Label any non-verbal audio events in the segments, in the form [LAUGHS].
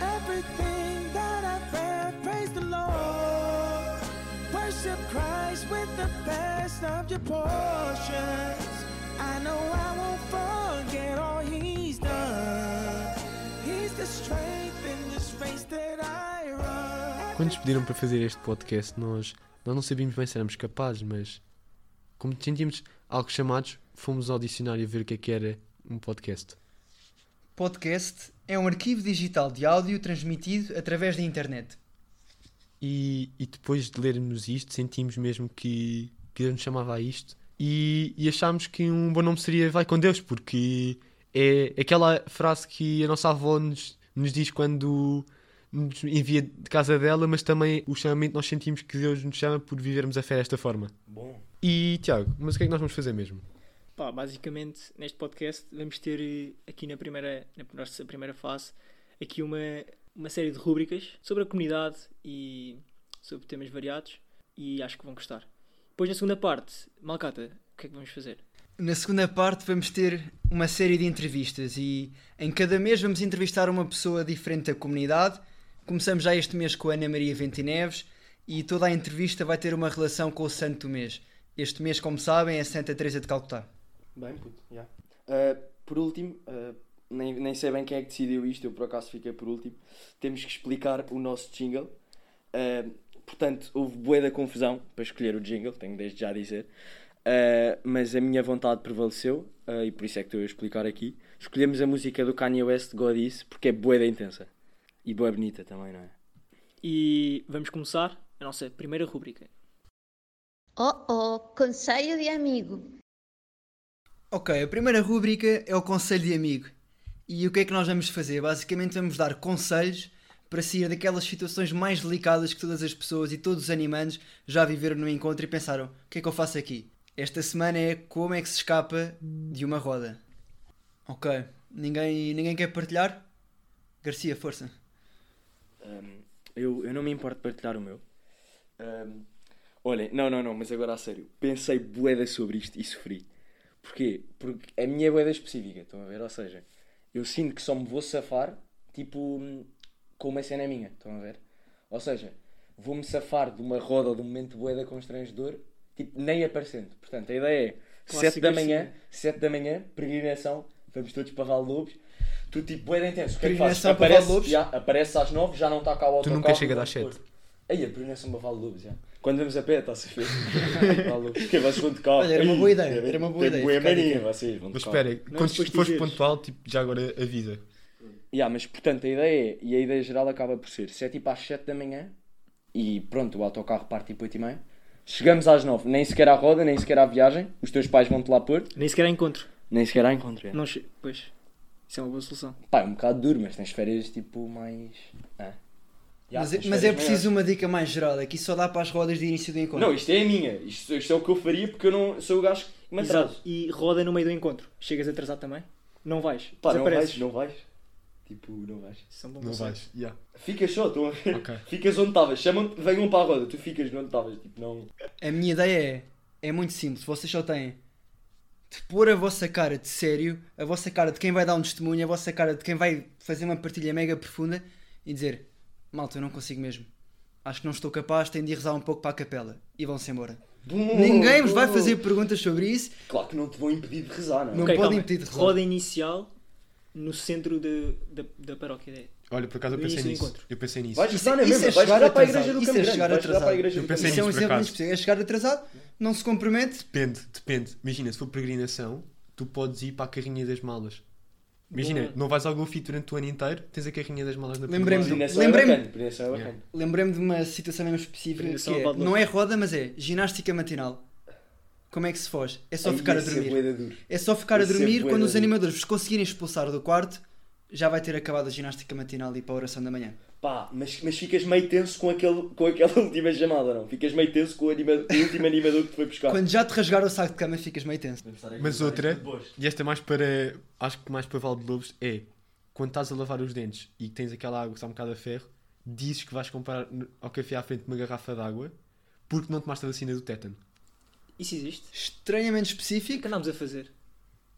Everything that I've read, praise the Lord. Worship Christ with the best of your portions. I know I won't forget all He's done. He's the strength in this race. Quando nos pediram para fazer este podcast, nós, nós não sabíamos bem se éramos capazes, mas como sentíamos algo chamados, fomos ao dicionário ver o que é que era um podcast. Podcast é um arquivo digital de áudio transmitido através da internet. E, e depois de lermos isto, sentimos mesmo que, que Deus nos chamava a isto e, e achámos que um bom nome seria Vai com Deus, porque é aquela frase que a nossa avó nos, nos diz quando nos envia de casa dela, mas também o chamamento nós sentimos que Deus nos chama por vivermos a fé desta forma. Bom. E Tiago, mas o que é que nós vamos fazer mesmo? Pá, basicamente, neste podcast vamos ter eh, aqui na primeira, na nossa primeira fase aqui uma, uma série de rúbricas sobre a comunidade e sobre temas variados e acho que vão gostar. Depois na segunda parte, Malcata, o que é que vamos fazer? Na segunda parte vamos ter uma série de entrevistas e em cada mês vamos entrevistar uma pessoa diferente da comunidade. Começamos já este mês com a Ana Maria Ventineves e toda a entrevista vai ter uma relação com o santo do mês. Este mês, como sabem, é Santa Teresa de Calcutá. Bem, puto, já. Ah, por último, ah, nem, nem sei bem quem é que decidiu isto, eu por acaso fiquei por último. Temos que explicar o nosso jingle. Ah, portanto, houve bué da confusão para escolher o jingle, tenho desde já a dizer. Ah, mas a minha vontade prevaleceu ah, e por isso é que estou a explicar aqui. Escolhemos a música do Kanye West, God Is, porque é bué da intensa. E bué bonita também, não é? E vamos começar a nossa primeira rúbrica. Oh oh, conselho de amigo. Ok, a primeira rúbrica é o Conselho de Amigo. E o que é que nós vamos fazer? Basicamente vamos dar conselhos para sair daquelas situações mais delicadas que todas as pessoas e todos os animantes já viveram no encontro e pensaram: o que é que eu faço aqui? Esta semana é como é que se escapa de uma roda. Ok, ninguém, ninguém quer partilhar? Garcia, força. Um, eu, eu não me importo de partilhar o meu. Um, olhem, não, não, não, mas agora a sério. Pensei boeda sobre isto e sofri. Porquê? Porque a minha é boeda específica, estão a ver? Ou seja, eu sinto que só me vou safar, tipo, com uma cena minha, estão a ver? Ou seja, vou-me safar de uma roda ou de um momento boeda constrangedor, tipo, nem aparecendo. Portanto, a ideia é Clássico 7 da manhã, Garcia. 7 da manhã, peregrinação, vamos todos para Val Lobos. Tu tipo, boeda intenso. O que é que fazes? Peregrinação para Aparece, já, aparece às 9, já não está cá o Tu autocarro. nunca chegas às vamos 7. pôr. Aí, a peregrinação para Val Lobos, já. Quando vamos a pé, está-se a ver. [LAUGHS] Val Lobos. Que vocês vão de carro. Olha, era uma boa Aí, ideia, era uma boa tem ideia, bué fica a mania, dica. vocês vão de Mas carro. espera, quando depois fores pontual, tipo, já agora avisa. Yeah, mas portanto a ideia é, e a ideia geral acaba por ser, se é tipo às 7 da manhã e pronto, o autocarro parte tipo 8 e meia, chegamos às 9, nem sequer à roda, nem sequer à viagem, os teus pais vão-te lá pôr, Nem sequer há encontro. nem sequer à encontro. é. Não che... Pois, isso é uma boa solução. Pá, é um bocado duro, mas tens férias tipo mais. Ah. Yeah, mas, mas é férias preciso uma dica mais geral. Aqui só dá para as rodas de início do maiores. encontro. Não, isto é a minha, isto, isto é o que eu faria porque eu não sou o gajo que me atraso. E roda no meio do encontro. Chegas atrasado também? Não vais. Pá, não vais, não vais. Tipo, não vais. É um bom Não vais. Yeah. Ficas só, estão a ver? Ok. [LAUGHS] Ficas onde estavas, chamam-te, venham para a roda, tu ficas onde estavas, tipo, não. A minha ideia é, é muito simples. Vocês só têm de pôr a vossa cara de sério, a vossa cara de quem vai dar um testemunho, a vossa cara de quem vai fazer uma partilha mega profunda e dizer: Malta, eu não consigo mesmo. Acho que não estou capaz, tenho de ir rezar um pouco para a capela. E vão-se embora. Ninguém vos vai fazer perguntas sobre isso. Claro que não te vão impedir de rezar, não é? Não Ok, podem impedir de rezar. Roda inicial no centro de, da, da paróquia. Olha, por acaso eu pensei do nisso. encontro. Eu pensei nisso. Vais Isso- na isso é chegar para a atrasado. igreja do Isso é Campo Grande, chegar atrasado. igreja Eu pensei Isso é um nisso, por exemplo. É chegar atrasado, não se compromete. Depende, depende. Imagina, se for peregrinação, tu podes ir para a carrinha das malas. Imagina, Boa. não vais ao Golfito durante o ano inteiro, tens a carrinha das malas na Lembrei-me de- Peregrinação é bacana, é. Lembrei-me de uma situação mesmo específica que é, não é roda, mas é ginástica matinal. Como é que se foge? É só Aí ficar a dormir. duro. É só ficar a Isso é dormir quando os animadores vos conseguirem expulsar do quarto, já vai ter acabado a ginástica matinal e ir para a oração da manhã. Pá, mas, mas ficas meio tenso com, aquele, com aquela [LAUGHS] última chamada, não? Ficas meio tenso com o, anima, o último animador que te foi buscar. Quando já te rasgar o saco de cama, ficas meio tenso. Mas outra, e esta é mais para. Acho que mais para Val de Lobos, é quando estás a lavar os dentes e tens aquela água que está um bocado a ferro, dizes que vais comprar ao café à frente uma garrafa de água porque não tomaste a vacina do tétano. Isso existe? Estranhamente O que específico. andámos a fazer?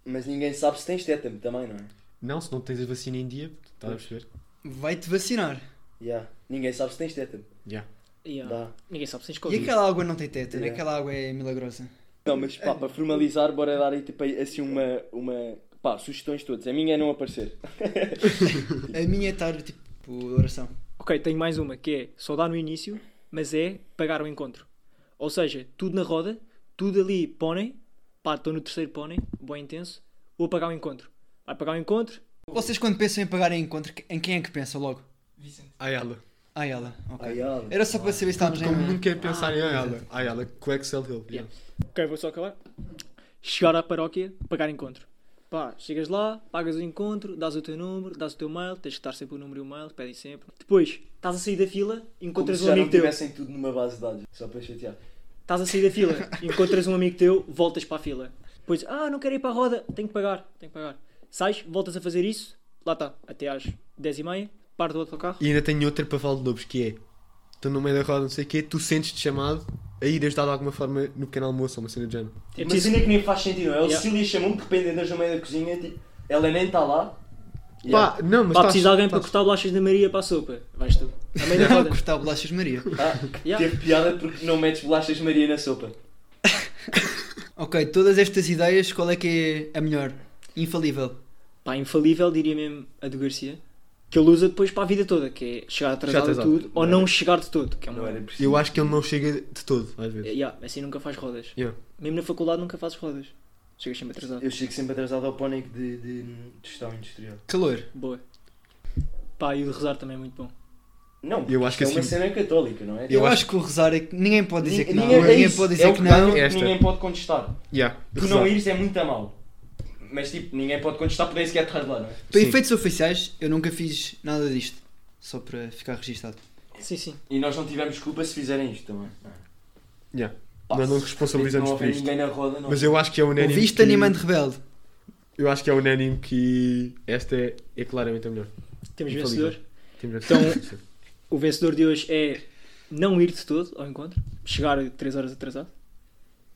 Mas ninguém sabe se tens tétano também, não é? Não, se não tens a vacina em dia, estás a perceber? Vai-te vacinar. Yeah. Ninguém sabe se tens tétano. Já. Yeah. Dá. Ninguém sabe se tens E Covid. aquela água não tem tétano, Yeah. aquela água é milagrosa. Não, mas pá, para formalizar, bora dar aí tipo, aí, assim uma, uma. pá, sugestões todas. A minha é não aparecer. [LAUGHS] A minha é estar tipo oração. Ok, tenho mais uma, que é só dá no início, mas é pagar o encontro. Ou seja, tudo na roda, tudo ali pônei, pá, estou no terceiro pônei, bom intenso, vou pagar o encontro. Vai pagar o encontro, Vocês quando pensam em pagar em encontro, em quem é que pensam logo? A ela. Ah, ela. Ok. Ai, ela. Era só para saber se estávamos Como em. nunca é pensar em a ela. A ela, com o Excel dele. Yeah. Ok, vou só acabar. Chegar à paróquia, pagar encontro. Pá, chegas lá, pagas o encontro, dás o teu número, dás o teu mail, tens de estar sempre o número e o mail, pedem sempre. Depois, estás a sair da fila, Como encontras se um já não amigo teu. tivessem tudo numa base de dados. Só para chatear. Estás a sair da fila, encontras um amigo teu, voltas para a fila. Depois, ah, não quero ir para a roda, tenho que pagar, tenho que pagar. Sais, voltas a fazer isso, lá está, até às 10h30, parte do autocarro. E ainda tenho outra para falar de lobos, que é... Estou no meio da roda, não sei o quê, tu sentes-te chamado a ir ajudar de alguma forma no pequeno almoço ou uma cena de género. É Mas ainda que nem faz sentido, não é? O Yeah. Cecília chamou-me, de repente andas no meio da cozinha, tipo, ela nem está lá. Pá, não, mas Pá, estás- precisa de alguém para estás- cortar bolachas da Maria para a sopa. Vais tu. A meio da roda. Cortar bolachas Maria. Ah, Yeah. Teve piada porque não metes bolachas Maria na sopa. [LAUGHS] Ok, todas estas ideias, qual é que é a melhor? Infalível. Pá, infalível, diria mesmo a do Garcia. Que ele usa depois para a vida toda, que é chegar atrasado atrasado. tudo, ou Não chegar de todo. Que é uma... Não era preciso. Eu acho que ele não chega de todo, às vezes. Yeah, assim nunca faz rodas. Yeah. Mesmo na faculdade nunca fazes rodas. Chegas sempre atrasado. Eu chego sempre atrasado ao pónico de, de, de gestão industrial. Calor. Boa. Pá, e o de rezar também é muito bom. Não, Eu porque acho que é uma assim- cena católica, não é? Eu, Eu acho que o rezar é que ninguém pode dizer que não. Ninguém, Ninguém, é isso, pode é dizer o que que não. ninguém pode contestar. Yeah. Tu não ires é muito a mal. Mas tipo, ninguém pode contestar porque nem sequer estás lá, não é? Para Sim. efeitos oficiais, eu nunca fiz nada disto. Só para ficar registado. Sim, sim. E nós não tivemos culpa se fizerem isto também. Yeah. Pá, Nós não responsabilizamos não por isto. ninguém na roda, não. Mas eu acho que é unânime. Ouviste, que... animando rebelde? Eu acho que é unânime que esta é, é claramente a melhor. Temos vencedor. Temos Então- O vencedor de hoje é não ir de todo ao encontro, chegar 3 horas atrasado.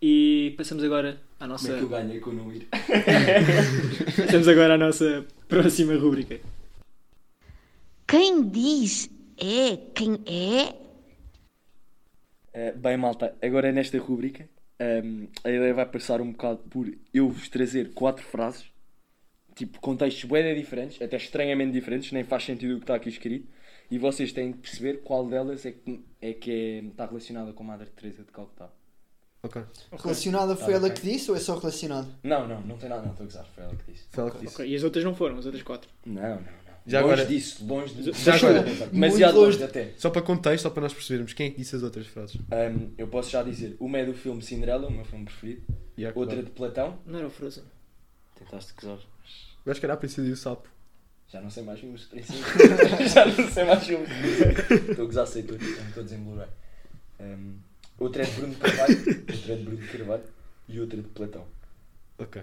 E passamos agora à Como nossa. é que eu ganho com não ir? [LAUGHS] Passamos agora à nossa próxima rúbrica. Quem diz é quem é. Uh, bem, malta, agora nesta rúbrica um, a ideia vai passar um bocado por eu vos trazer quatro frases, tipo contextos bem diferentes, até estranhamente diferentes, nem faz sentido o que está aqui escrito, e vocês têm de perceber qual delas é que, é que é- está relacionada com a Madre Teresa de Calcutá. Ok. Relacionada foi ela que disse ou é só relacionado? Não, não, não tem nada, não estou a gozar, foi ela que disse. Foi ela que disse. Ok, E as outras não foram, as outras quatro. Não, não, não. Já longe agora- disso, longe de... Já agora- demasiado Muito longe longe. até. Só para contexto, só para nós percebermos quem é que disse as outras frases. Um, eu posso já dizer, uma é do filme Cinderela, o meu filme preferido, Yeah, outra claro. de Platão, Não era o Frozen. tentaste gozar. Eu acho que era a princesa e o sapo. Já não sei mais filmes de princípio. [LAUGHS] Já não sei mais filmes. Estou a gozar, sei tudo. Todos em Blu-ray. Outra é de Bruno de Carvalho. Outra é de Bruno de Carvalho. E outra de Platão. Ok.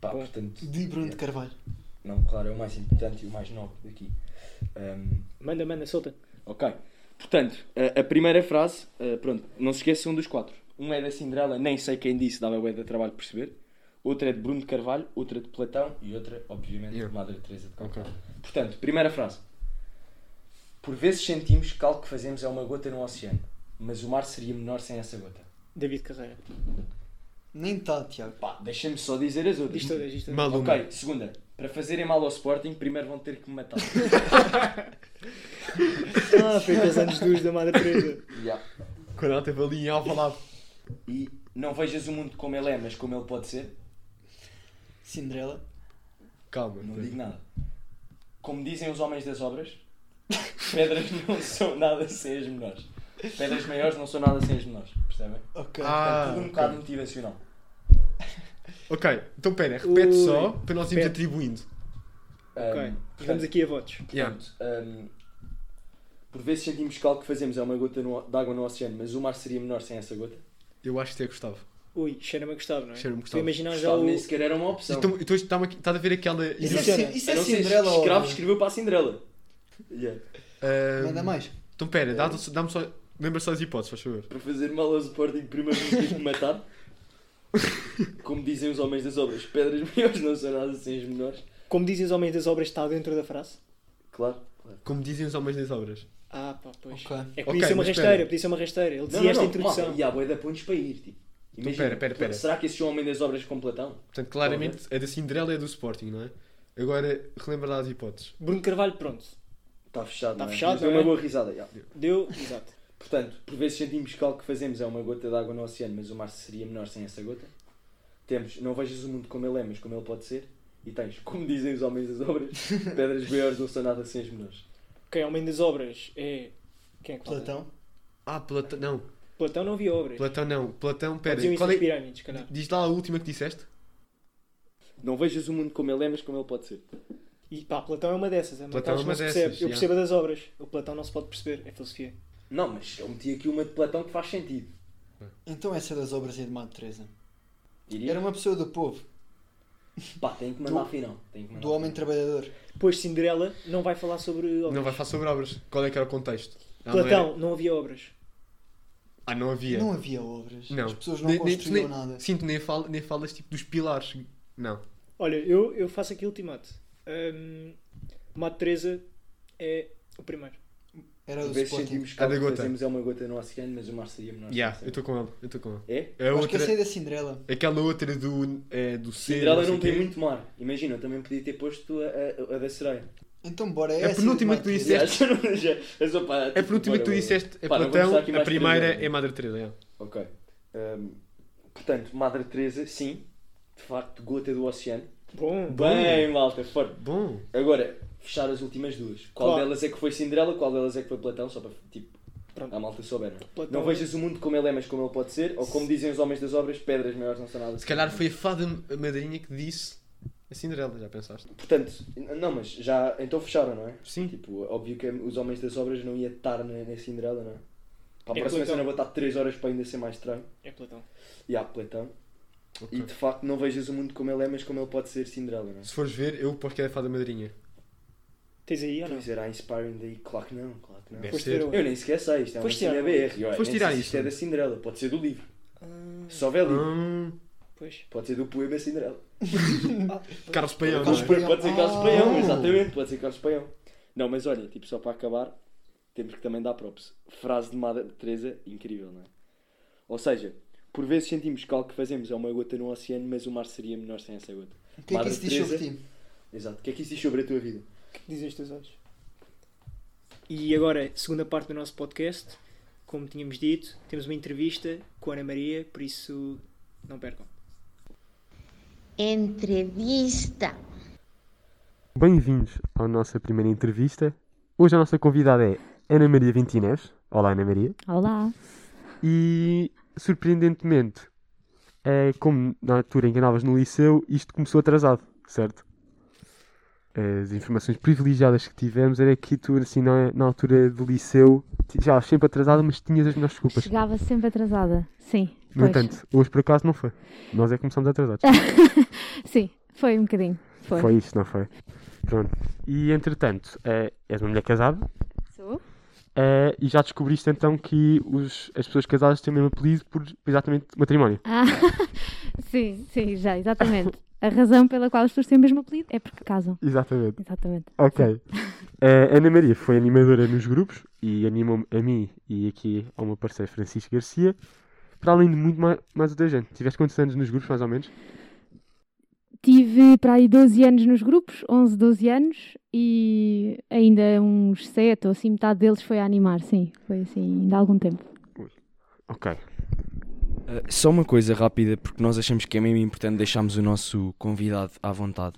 Pá, portanto. De Bruno de Carvalho. Não, claro, é o mais importante e o mais nobre daqui. Um, Manda, manda, solta. ok. Portanto, a, a primeira frase, uh, pronto, não se esqueçam dos quatro. Uma é da Cinderela, nem sei quem disse, dava bué de trabalho perceber. Outra é de Bruno de Carvalho, outra de Platão e outra, obviamente, Yeah. de Madre Teresa de Calcutá. Ok. Portanto, primeira frase. Por vezes sentimos que algo que fazemos é uma gota no oceano, mas o mar seria menor sem essa gota. David Carreira. Nem tá, Tiago. Pá, deixa-me só dizer as outras. Diz todas, diz todas. Maluma. Ok, segunda. Para fazerem mal ao Sporting, primeiro vão ter que me matar. [LAUGHS] Ah, foi aqueles anos dos da Madre Teresa. Yeah. Quando ela esteve ali em Alvalade. E não vejas o mundo como ele é, mas como ele pode ser. Cinderela. Calma. Não digo nada. Como dizem os homens das obras, pedras não são nada sem as menores. Pedras maiores não são nada sem as menores. Percebem? Ok. Ah, Portanto, tudo um bocado motivacional. Ok, então pera, repete Ui. só para nós irmos Repete. atribuindo. Ok. Um, Vamos portanto, aqui a votos. Yeah. Portanto, um, por vezes sentimos que algo que fazemos é uma gota no- de água no oceano, mas o mar seria menor sem essa gota. Eu acho que é Gustavo. Ui, cheira-me a Gustavo, não é? Cheira-me a Estou a Gustavo. imaginar já o... nem sequer era uma opção. Então, então está-me aqui- estás a ver aquela. Isso é, isso A é não ser se Cinderela ou... escravo escreveu para a Cinderela. [LAUGHS] Yeah. Ah, Manda mais. Então pera, dá-me dá só. Lembra só as hipóteses, faz favor. Para fazer mal ao Sporting, primeiro vamos ter que me matar. Como dizem os homens das obras, pedras maiores não são nada sem as menores. Como dizem os homens das obras, está dentro da frase? Claro, claro. Como dizem os homens das obras. Ah, pá, pois. Ok. É que podia Ok, ser uma mas rasteira, podia ser uma rasteira. Ele dizia não, esta não, introdução. malta, E há boia pontos para ir, tipo. Imagina, pera, pera, pera. Será que esse homem das obras com Platão? Portanto, claramente é da Cinderela e é do Sporting, não é? Agora, relembra lá as hipóteses. Bruno Carvalho, pronto. Está fechado, Está não é? fechado, Mas Deu não uma é? boa risada, já. Deu, exato. Portanto, por vezes sentimos que algo que fazemos é uma gota de água no oceano, mas o mar seria menor sem essa gota. Temos, não vejas o mundo como ele é, mas como ele pode ser. E tens, como dizem os homens das obras, [LAUGHS] pedras maiores não são nada sem as menores. Quem é homem das obras é. Quem é que? Platão. Ah, Platão. Não, Platão não havia obras. Platão não. Platão, pera. Isso Qual é... pirâmides, calhar. Diz lá a última que disseste. Não vejas o mundo como ele é, mas como ele pode ser. E pá, Platão é uma dessas. É uma Platão é uma percebe. dessas, Eu percebo a das obras. O Platão não se pode perceber. É filosofia. Não, mas eu meti aqui uma de Platão que faz sentido. Então essa das obras é de Madre Teresa. Diria? Era uma pessoa do povo, Pá, tem que mandar Do- afinal. Tem que mandar do homem afinal. trabalhador. Depois Cinderela não vai falar sobre obras. Não vai falar sobre obras. Qual é que era o contexto? Ah, não Platão, era- não, havia obras. Ah, não havia. Não havia obras. Não. As pessoas não Nem- nem- construíam nem- nada. Sim, tu nem, fal, nem falas tipo dos pilares. Não. Olha, eu, eu faço aqui ultimato. Um, Madre Teresa é o primeiro. Era do Sporting. sentimos que A da algo que gota. fazemos é uma gota no oceano, mas o mar seria menor. Yeah, eu estou com ele. Eu estou com ele. É? A Eu acho que outra, essa é da Cinderela. aquela outra do, é, do ser. Cinderela sei não tem quê. muito mar. Imagina, eu também podia ter posto a, a, a da sereia. Então bora, é A essa penúltima que tu disseste. [LAUGHS] A penúltima que tu disseste é não Platão, a primeira é Madre Teresa. Ok. Portanto, Madre Teresa, sim. De facto, gota do oceano. Bom, Bem, malta, forte. Bom. Agora, fechar as últimas duas. Qual Claro. delas é que foi Cinderela, qual delas é que foi Platão, só para, tipo, Pronto. a malta souber. não é? Platão Não vejas o mundo como ele é, mas como ele pode ser, ou como dizem os homens das obras, pedras maiores não são nada. Se calhar foi a fada madrinha que disse a Cinderela, já pensaste? Portanto, não, mas já, então fecharam, não é? Sim. Tipo, óbvio que os homens das obras não iam estar na, na Cinderela, não é? Para a É próxima Platão. cena vou estar 3 horas para ainda ser mais estranho. é Platão. E há Platão. Ok. E de facto não vejas o mundo como ele é, mas como ele pode ser Cinderela, não é? Se fores ver, eu posso que é a fada madrinha. Tens aí ou não? Pois era Inspiring Day, claro que não, claro que não. Deve Foste ser. Eu nem sequer sei, isto é uma cena BR. e olha, Foste tirar? Isto é da Cinderela, pode ser do livro. Ah, Se houver livro, Hum, pois. pode ser do poema Cinderela. [LAUGHS] Carlos Paião, Carlos não é? Paião. Pode ser Carlos Ah. Paião, exatamente, pode ser Carlos Paião. Não, mas olha, tipo, só para acabar, temos que também dar props. Frase de Madre Teresa, incrível, não é? Ou seja, por vezes sentimos que algo que fazemos é uma gota no oceano, mas o mar seria menor sem essa gota. O que é que isso diz sobre ti? Exato. O que é que isso diz sobre a tua vida? O que dizem os teus olhos? E agora, segunda parte do nosso podcast. Como tínhamos dito, temos uma entrevista com a Ana Maria, por isso não percam. Entrevista. Bem-vindos à nossa primeira entrevista. Hoje a nossa convidada é Ana Maria Ventinés. Olá, Ana Maria. Olá. E, surpreendentemente, é, como na altura em que andavas no liceu, isto começou atrasado, certo? As informações privilegiadas que tivemos era que tu, assim, na, na altura do liceu, já sempre atrasada, mas tinhas as melhores desculpas. Chegava sempre atrasada. Sim. No pois. entanto, hoje por acaso não foi. Nós é que começamos atrasados. [LAUGHS] Sim, foi um bocadinho. Foi. Foi isto, não foi? Pronto. E entretanto, eh, és uma mulher casada Sou? Eh, e já descobriste então que os, as pessoas casadas têm o mesmo apelido por exatamente matrimónio. Ah, [LAUGHS] sim, sim, já, exatamente. A razão pela qual as pessoas têm o mesmo apelido é porque casam. Exatamente. Exatamente. Ok. Eh, Ana Maria foi animadora nos grupos e animou-me a mim e aqui ao meu parceiro Francisco Garcia, para além de muito mais, mais outra gente. Tiveste quantos anos nos grupos, mais ou menos? Tive para aí 12 anos nos grupos, 11, 12 anos, e ainda uns 7 ou assim, metade deles foi a animar, sim. Foi assim, ainda há algum tempo. Ok. Uh, só uma coisa rápida, porque nós achamos que é mesmo importante deixarmos o nosso convidado à vontade.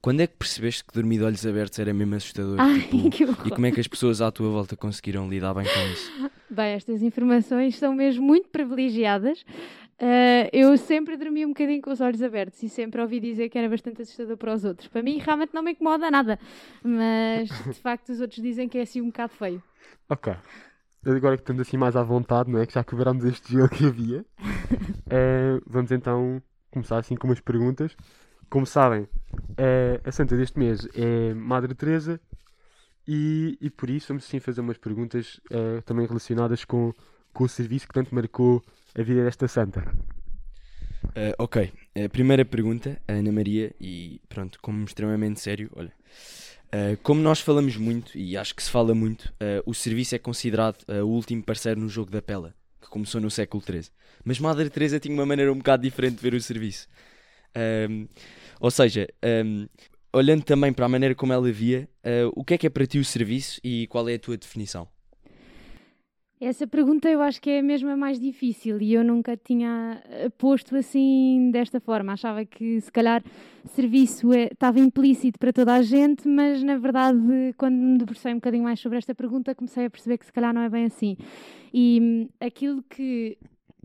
Quando é que percebeste que dormir de olhos abertos era mesmo assustador? Ai, Tipo, [LAUGHS] que horror. e como é que as pessoas à tua volta conseguiram lidar bem com isso? [LAUGHS] Bem, estas informações são mesmo muito privilegiadas. Ah, eu sempre dormi um bocadinho com os olhos abertos e sempre ouvi dizer que era bastante assustador para os outros. Para mim, realmente não me incomoda nada, mas de facto, os outros dizem que é assim um bocado feio. Ok. Agora que estamos assim mais à vontade, não é? Que já quebrámos este gelo que havia. [LAUGHS] eh, vamos então começar assim com umas perguntas. Como sabem, eh, a santa deste mês é Madre Teresa e, e por isso vamos sim fazer umas perguntas também relacionadas com, com o serviço que tanto marcou a vida desta santa. Ah, ok, a primeira pergunta, a Ana Maria, e pronto, como extremamente sério, olha. ah, como nós falamos muito, e acho que se fala muito, ah, o serviço é considerado o último parceiro no jogo da pela, que começou no século XIII. Mas Madre Teresa tinha uma maneira um bocado diferente de ver o serviço. Ahm, ou seja, ahm, olhando também para a maneira como ela via, o que é que é para ti o serviço e qual é a tua definição? Essa pergunta eu acho que é mesmo a mais difícil e eu nunca tinha eh, posto assim desta forma. Achava que se calhar serviço é- estava implícito para toda a gente, mas na verdade, quando me debrucei um bocadinho mais sobre esta pergunta, comecei a perceber que se calhar não é bem assim. E hum, aquilo que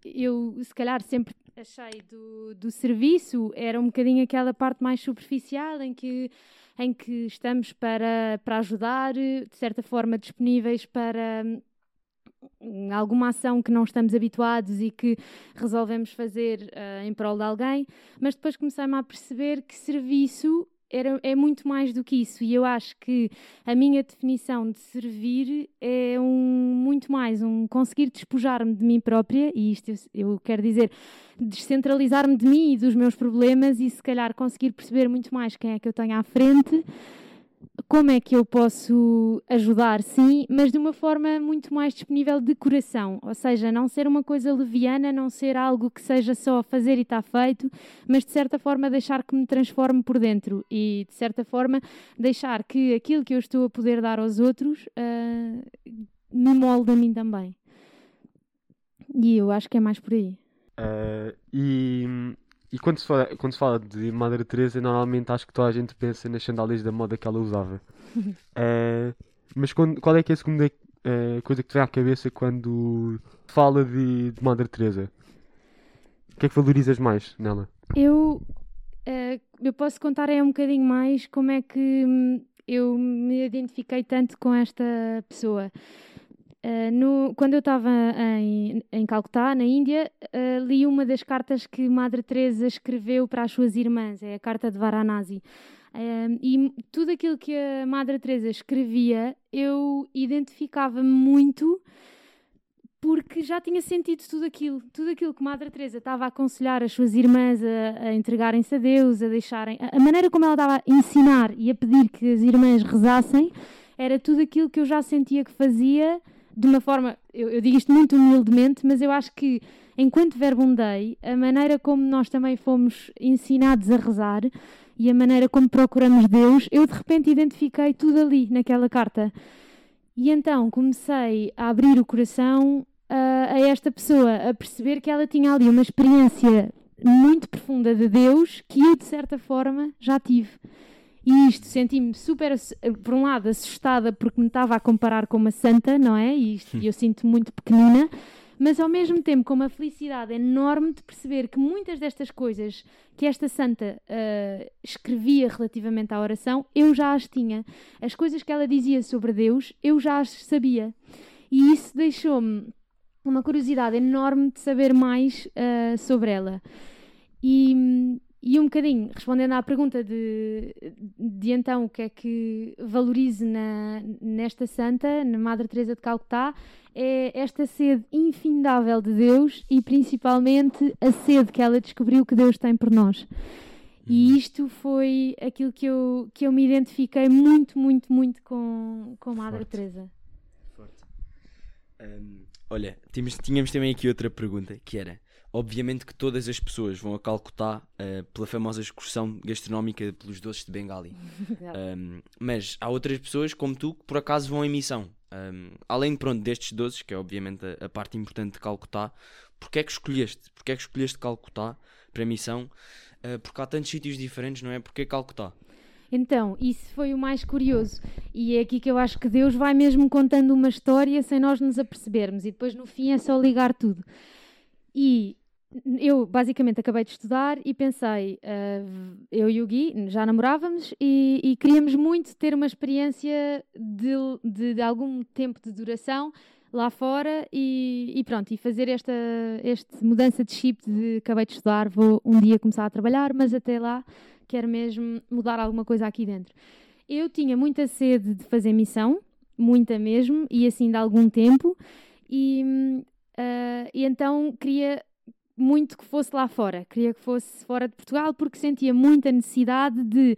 eu se calhar sempre achei do, do serviço era um bocadinho aquela parte mais superficial em que em que estamos para, para ajudar, de certa forma disponíveis para hum, alguma ação que não estamos habituados e que resolvemos fazer ah, em prol de alguém, mas depois comecei-me a perceber que serviço era, é muito mais do que isso. E eu acho que a minha definição de servir é um muito mais um conseguir despojar-me de mim própria e isto eu, eu quero dizer descentralizar-me de mim e dos meus problemas e se calhar conseguir perceber muito mais quem é que eu tenho à frente como é que eu posso ajudar, sim, mas de uma forma muito mais disponível de coração, ou seja, não ser uma coisa leviana, não ser algo que seja só fazer e está feito, mas de certa forma deixar que me transforme por dentro e de certa forma deixar que aquilo que eu estou a poder dar aos outros ah, me molde a mim também. E eu acho que é mais por aí. Ah, e e quando, se fala, quando se fala de Madre Teresa, normalmente acho que toda a gente pensa nas sandálias da moda que ela usava. Ah, [LAUGHS] mas quando- qual é que é a segunda ah, coisa que te vem à cabeça quando fala de, de Madre Teresa? O que é que valorizas mais nela? Eu, eh, eu posso contar aí um bocadinho mais como é que hum, eu me identifiquei tanto com esta pessoa. Eh, no- quando eu estava em, em Calcutá, na Índia, eh, li uma das cartas que Madre Teresa escreveu para as suas irmãs, é a carta de Varanasi. Eh, e tudo aquilo que a Madre Teresa escrevia, eu identificava-me muito porque já tinha sentido tudo aquilo, tudo aquilo que Madre Teresa estava a aconselhar as suas irmãs a, a entregarem-se a Deus, a deixarem, a, a maneira como ela estava a ensinar e a pedir que as irmãs rezassem, era tudo aquilo que eu já sentia que fazia de uma forma, eu, eu digo isto muito humildemente, mas eu acho que enquanto Verbum Dei, a maneira como nós também fomos ensinados a rezar e a maneira como procuramos Deus, eu de repente identifiquei tudo ali naquela carta. E então comecei a abrir o coração a, a esta pessoa, a perceber que ela tinha ali uma experiência muito profunda de Deus que eu, de certa forma, já tive. E isto, senti-me super, por um lado, assustada porque me estava a comparar com uma santa, não é? E isto, eu sinto muito pequenina, mas ao mesmo tempo com uma felicidade enorme de perceber que muitas destas coisas que esta santa ah, escrevia relativamente à oração, eu já as tinha. As coisas que ela dizia sobre Deus, eu já as sabia. E isso deixou-me uma curiosidade enorme de saber mais ah, sobre ela. E, e um bocadinho, respondendo à pergunta de, de então o que é que valorize na, nesta santa, na Madre Teresa de Calcutá, é esta sede infindável de Deus e principalmente a sede que ela descobriu que Deus tem por nós. E isto foi aquilo que eu, que eu me identifiquei muito, muito, muito com, com Madre Forte. Teresa. Hum, olha, tínhamos, tínhamos também aqui outra pergunta que era: obviamente que todas as pessoas vão a Calcutá eh, pela famosa excursão gastronómica pelos doces de Bengali. [LAUGHS] Hum, mas há outras pessoas como tu que por acaso vão em missão. Hum, além pronto, destes doces, que é obviamente a, a parte importante de Calcutá, porque é que escolheste? Porque é que escolheste Calcutá para a missão? Eh, porque há tantos sítios diferentes, não é? Porque Calcutá? Então, isso foi o mais curioso. E é aqui que eu acho que Deus vai mesmo contando uma história sem nós nos apercebermos. E depois, no fim, é só ligar tudo. E eu, basicamente, acabei de estudar e pensei, ah, eu e o Gui já namorávamos e, e queríamos muito ter uma experiência de, de, de algum tempo de duração lá fora e, e pronto, e fazer esta, esta mudança de chip de acabei de estudar, vou um dia começar a trabalhar, mas até lá quero mesmo mudar alguma coisa aqui dentro. Eu tinha muita sede de fazer missão, muita mesmo, e assim de algum tempo, e, ah, e então queria muito que fosse lá fora, queria que fosse fora de Portugal, porque sentia muita necessidade de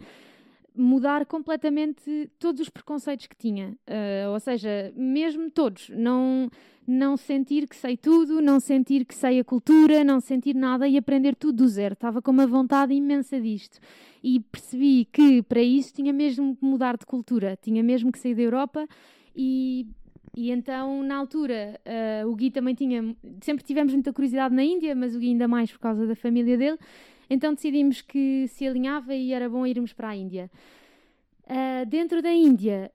mudar completamente todos os preconceitos que tinha. Uh, ou seja, mesmo todos. Não, não sentir que sei tudo, não sentir que sei a cultura, não sentir nada e aprender tudo do zero. Estava com uma vontade imensa disto. E percebi que para isso tinha mesmo que mudar de cultura, tinha mesmo que sair da Europa e. E então, na altura, uh, o Gui também tinha. Sempre tivemos muita curiosidade na Índia, mas o Gui ainda mais por causa da família dele. Então decidimos que se alinhava e era bom irmos para a Índia. Uh, dentro da Índia,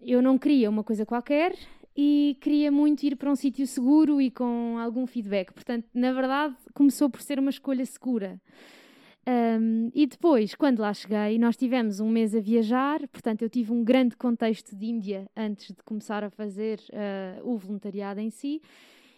eu não queria uma coisa qualquer e queria muito ir para um sítio seguro e com algum feedback. Portanto, na verdade, começou por ser uma escolha segura. Um, e depois, quando lá cheguei, nós tivemos um mês a viajar, portanto, eu tive um grande contexto de Índia antes de começar a fazer uh, o voluntariado em si.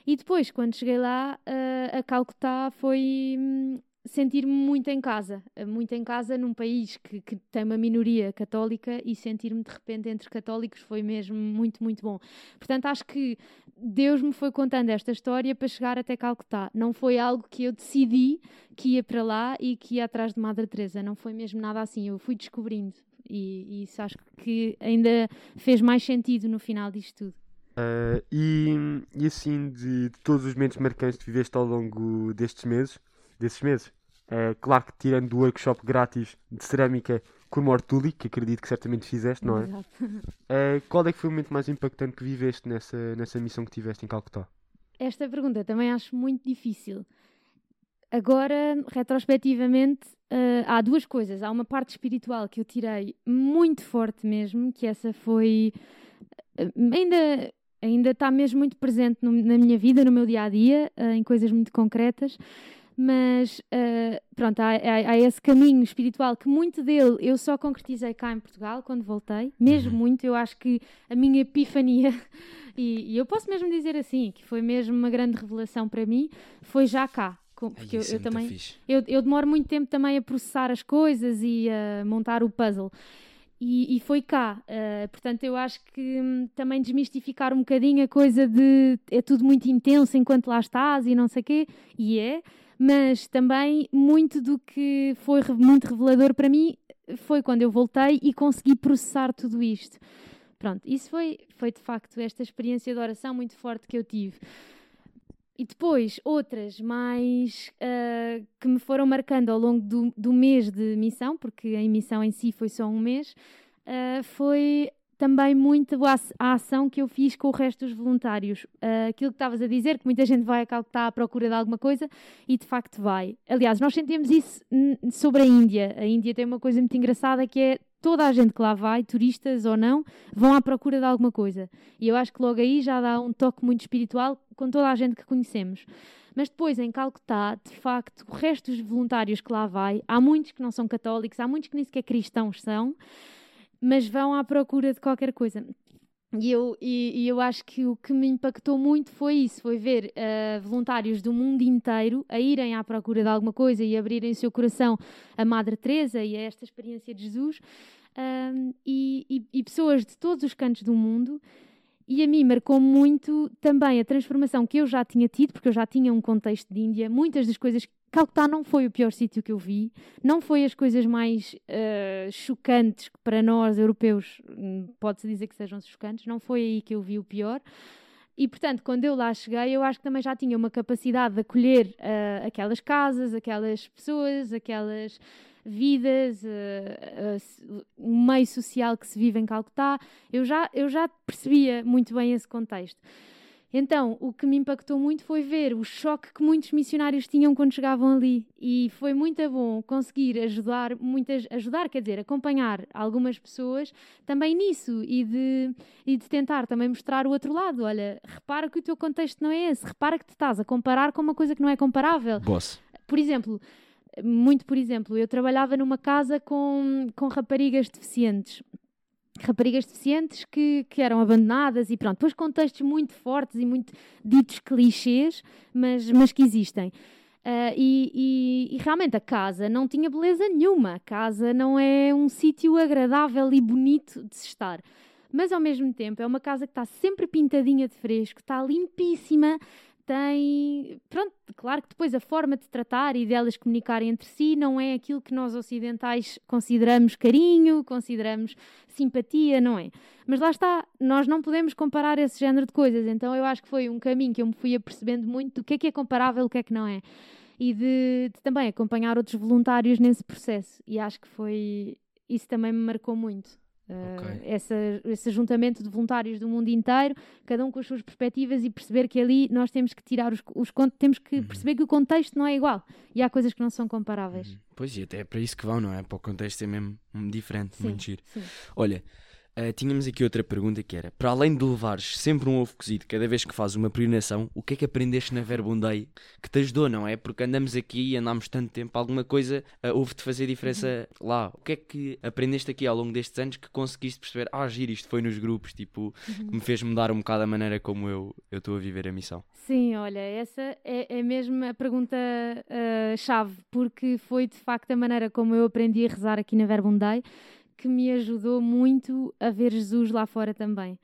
E depois, quando cheguei lá, uh, a Calcutá foi hum, sentir-me muito em casa, muito em casa num país que, que tem uma minoria católica e sentir-me de repente entre católicos foi mesmo muito, muito bom. Portanto, acho que Deus me foi contando esta história para chegar até Calcutá. Não foi algo que eu decidi que ia para lá e que ia atrás de Madre Teresa. Não foi mesmo nada assim. Eu fui descobrindo e, e isso acho que ainda fez mais sentido no final disto tudo. Uh, e, e assim, de, de todos os momentos marcantes que viveste ao longo destes meses, desses meses. É, claro que tirando o workshop grátis de cerâmica com o Mortuli, que acredito que certamente fizeste, não é? Exato. é? [LAUGHS] Qual é que foi o momento mais impactante que viveste nessa, nessa missão que tiveste em Calcutá? Esta pergunta também acho muito difícil. Agora, retrospectivamente, uh, há duas coisas. Há uma parte espiritual que eu tirei muito forte mesmo, que essa foi. Uh, ainda ainda está mesmo muito presente no, na minha vida, no meu dia a dia, uh, em coisas muito concretas mas uh, pronto, há, há, há, esse caminho espiritual que muito dele eu só concretizei cá em Portugal quando voltei, mesmo uhum. muito. Eu acho que a minha epifania, [LAUGHS] e, e, eu posso mesmo dizer assim, que foi mesmo uma grande revelação para mim, foi já cá. Porque eu, eu, é também eu, eu demoro muito tempo também a processar as coisas e a montar o puzzle. E, e, foi cá. Uh, portanto, eu acho que hum, também desmistificar um bocadinho a coisa de é tudo muito intenso enquanto lá estás e não sei o quê, e é, mas também muito do que foi muito revelador para mim foi quando eu voltei e consegui processar tudo isto. Pronto, isso foi, foi de facto esta experiência de oração muito forte que eu tive. E depois, outras mais uh, que me foram marcando ao longo do, do mês de missão, porque a missão em si foi só um mês, uh, foi também muito a ação que eu fiz com o resto dos voluntários. Uh, aquilo que estavas a dizer, que muita gente vai a Calcutá à procura de alguma coisa e de facto vai. Aliás, nós sentimos isso sobre a Índia. A Índia tem uma coisa muito engraçada que é toda a gente que lá vai, turistas ou não, vão à procura de alguma coisa. E eu acho que logo aí já dá um toque muito espiritual com toda a gente que conhecemos. Mas depois, em Calcutá, de facto, o resto dos voluntários que lá vai, há muitos que não são católicos, há muitos que nem sequer cristãos são, mas vão à procura de qualquer coisa. E eu, e, e, eu acho que o que me impactou muito foi isso: foi ver uh, voluntários do mundo inteiro a irem à procura de alguma coisa e abrirem o seu coração a Madre Teresa e a esta experiência de Jesus, uh, e, e, e, pessoas de todos os cantos do mundo. E a mim marcou muito também a transformação que eu já tinha tido, porque eu já tinha um contexto de Índia. Muitas das coisas Calcutá não foi o pior sítio que eu vi, não foi as coisas mais uh, chocantes para nós, europeus, hum, pode-se dizer que sejam chocantes, não foi aí que eu vi o pior. E, portanto, quando eu lá cheguei, eu acho que também já tinha uma capacidade de acolher uh, aquelas casas, aquelas pessoas, aquelas vidas, uh, uh, um meio social que se vive em Calcutá. Eu já, eu já percebia muito bem esse contexto. Então, o que me impactou muito foi ver o choque que muitos missionários tinham quando chegavam ali. E foi muito bom conseguir ajudar, muitas, ajudar, quer dizer, acompanhar algumas pessoas também nisso e de, e de tentar também mostrar o outro lado. Olha, repara que o teu contexto não é esse, repara que te estás a comparar com uma coisa que não é comparável. Boss. Por exemplo, muito por exemplo, eu trabalhava numa casa com, com raparigas deficientes raparigas deficientes que, que eram abandonadas e pronto. Depois contextos muito fortes e muito ditos clichês, mas, mas que existem. Uh, e, e, e, realmente a casa não tinha beleza nenhuma. A casa não é um sítio agradável e bonito de se estar. Mas ao mesmo tempo é uma casa que está sempre pintadinha de fresco, está limpíssima, tem. Pronto, claro que depois a forma de tratar e delas comunicarem entre si não é aquilo que nós ocidentais consideramos carinho, consideramos simpatia, não é? Mas lá está, nós não podemos comparar esse género de coisas, então eu acho que foi um caminho que eu me fui apercebendo muito do que é que é comparável, o que é que não é. E de, de também acompanhar outros voluntários nesse processo. E acho que foi. Isso também me marcou muito. Uh, Ok. essa, esse ajuntamento de voluntários do mundo inteiro, cada um com as suas perspectivas e perceber que ali nós temos que tirar os, os temos que Uhum. perceber que o contexto não é igual e há coisas que não são comparáveis. Pois, e até é para isso que vão, não é? Para o contexto é mesmo diferente, Sim, muito giro. sim. Olha, eh, tínhamos aqui outra pergunta que era: para além de levares sempre um ovo cozido cada vez que fazes uma peregrinação, o que é que aprendeste na Verbundei que te ajudou, não é? Porque andamos aqui e andámos tanto tempo, alguma coisa eh, houve-te fazer diferença Uhum. lá. O que é que aprendeste aqui ao longo destes anos que conseguiste perceber? Ah, giro, isto foi nos grupos, tipo, Uhum. que me fez mudar um bocado a maneira como eu estou a viver a missão. Sim, olha, essa é, é mesmo a pergunta ah, chave, porque foi de facto a maneira como eu aprendi a rezar aqui na Verbundei que me ajudou muito a ver Jesus lá fora também.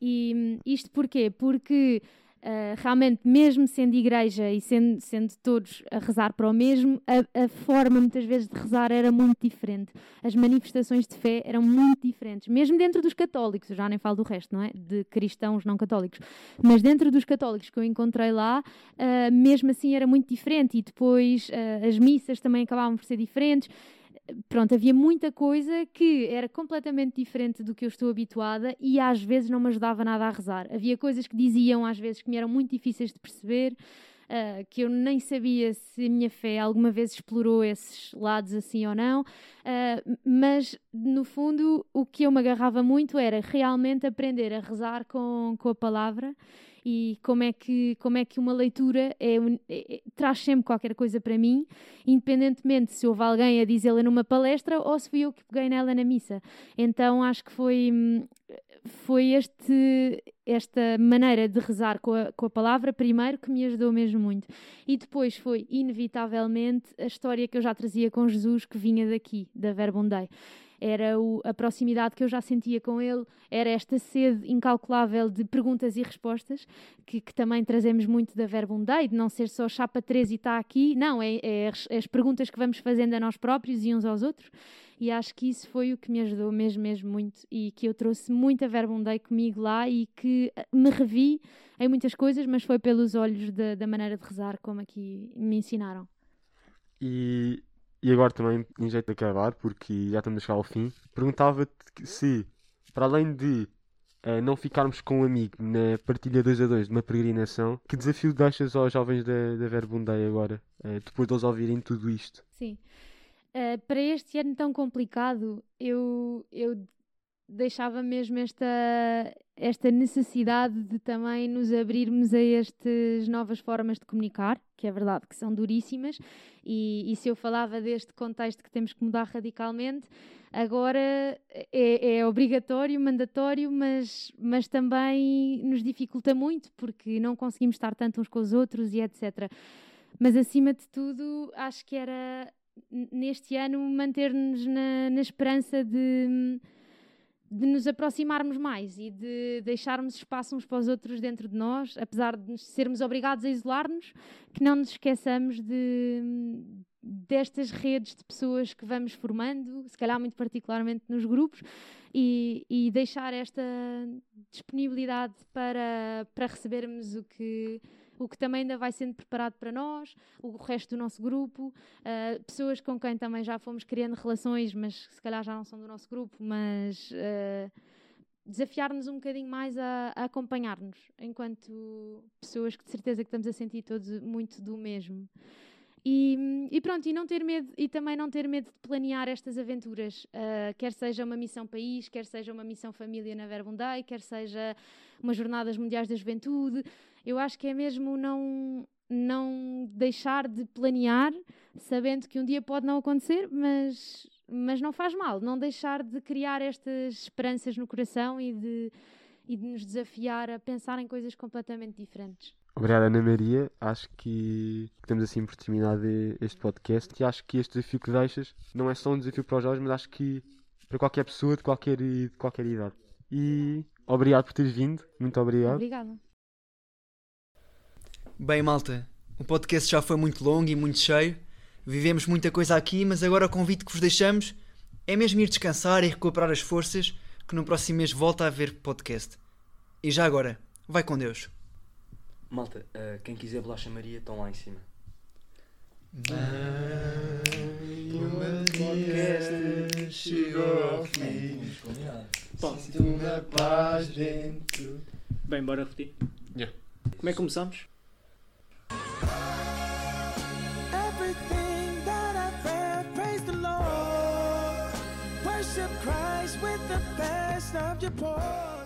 E hum, isto porquê? Porque ah, realmente, mesmo sendo igreja e sendo, sendo todos a rezar para o mesmo, a, a forma muitas vezes de rezar era muito diferente. As manifestações de fé eram muito diferentes, mesmo dentro dos católicos, eu já nem falo do resto, não é? De cristãos não católicos. Mas dentro dos católicos que eu encontrei lá, ah, mesmo assim era muito diferente. E depois ah, as missas também acabavam por ser diferentes. Pronto, havia muita coisa que era completamente diferente do que eu estou habituada e às vezes não me ajudava nada a rezar. Havia coisas que diziam às vezes que me eram muito difíceis de perceber, ah, que eu nem sabia se a minha fé alguma vez explorou esses lados assim ou não, ah, mas no fundo o que eu me agarrava muito era realmente aprender a rezar com, com a palavra e como é que, como é que uma leitura é, é- é- traz sempre qualquer coisa para mim, independentemente se houve alguém a dizê-la numa palestra ou se fui eu que peguei nela na missa. Então acho que foi, hum, foi este, esta maneira de rezar com a, com a palavra, primeiro, que me ajudou mesmo muito. E depois foi, inevitavelmente, a história que eu já trazia com Jesus, que vinha daqui, da Verbundei. Era o- a proximidade que eu já sentia com ele, era esta sede incalculável de perguntas e respostas, que, que também trazemos muito da Verbundei, de não ser só chapa 3 e está aqui, não, é, é as, as perguntas que vamos fazendo a nós próprios e uns aos outros. E acho que isso foi o que me ajudou mesmo, mesmo muito e que eu trouxe muita Verbundei comigo lá e que eh, me revi em muitas coisas, mas foi pelos olhos da, da maneira de rezar como aqui me ensinaram. E, e agora também, em jeito de acabar, porque já estamos a chegar ao fim, perguntava-te se, para além de eh, não ficarmos com um amigo na partilha 2 a 2 de uma peregrinação, que desafio deixas aos jovens da, da Verbundei agora, eh, depois de eles ouvirem tudo isto? Sim. Uh, para este ano tão complicado, eu, eu deixava mesmo esta, esta necessidade de também nos abrirmos a estas novas formas de comunicar, que é verdade que são duríssimas, e, e se eu falava deste contexto que temos que mudar radicalmente, agora é, é obrigatório, mandatório, mas, mas também nos dificulta muito, porque não conseguimos estar tanto uns com os outros e etc. Mas acima de tudo, acho que era neste ano manter-nos na, na esperança de, de nos aproximarmos mais e de deixarmos espaço uns para os outros dentro de nós, apesar de sermos obrigados a isolar-nos, que não nos esqueçamos de, destas redes de pessoas que vamos formando, se calhar muito particularmente nos grupos, e, e deixar esta disponibilidade para, para recebermos o que, o que também ainda vai sendo preparado para nós, o resto do nosso grupo, uh, pessoas com quem também já fomos criando relações, mas se calhar já não são do nosso grupo, mas uh, desafiar-nos um bocadinho mais a, a acompanhar-nos, enquanto pessoas que de certeza que estamos a sentir todos muito do mesmo. E, e, pronto, e não ter medo e também não ter medo de planear estas aventuras, uh, quer seja uma missão país, quer seja uma missão família na Verbundai, quer seja umas jornadas mundiais da juventude. Eu acho que é mesmo não não deixar de planear, sabendo que um dia pode não acontecer, mas mas não faz mal, não deixar de criar estas esperanças no coração e de e de nos desafiar a pensar em coisas completamente diferentes. Obrigado, Ana Maria. Acho que estamos assim por terminado este podcast. E acho que este desafio que deixas não é só um desafio para os jovens, mas acho que para qualquer pessoa de qualquer, de qualquer idade. E obrigado por teres vindo. Muito obrigado. Obrigada. Bem, malta, o podcast já foi muito longo e muito cheio. Vivemos muita coisa aqui, mas agora o convite que vos deixamos é mesmo ir descansar e recuperar as forças, que no próximo mês volta a haver podcast. E já agora, vai com Deus. Malta, eh, quem quiser bolacha Maria, estão lá em cima. Bem, bora repetir. Yeah. Como é que começamos? Everything that I've read, praise the Lord. Worship Christ with the best of your portion.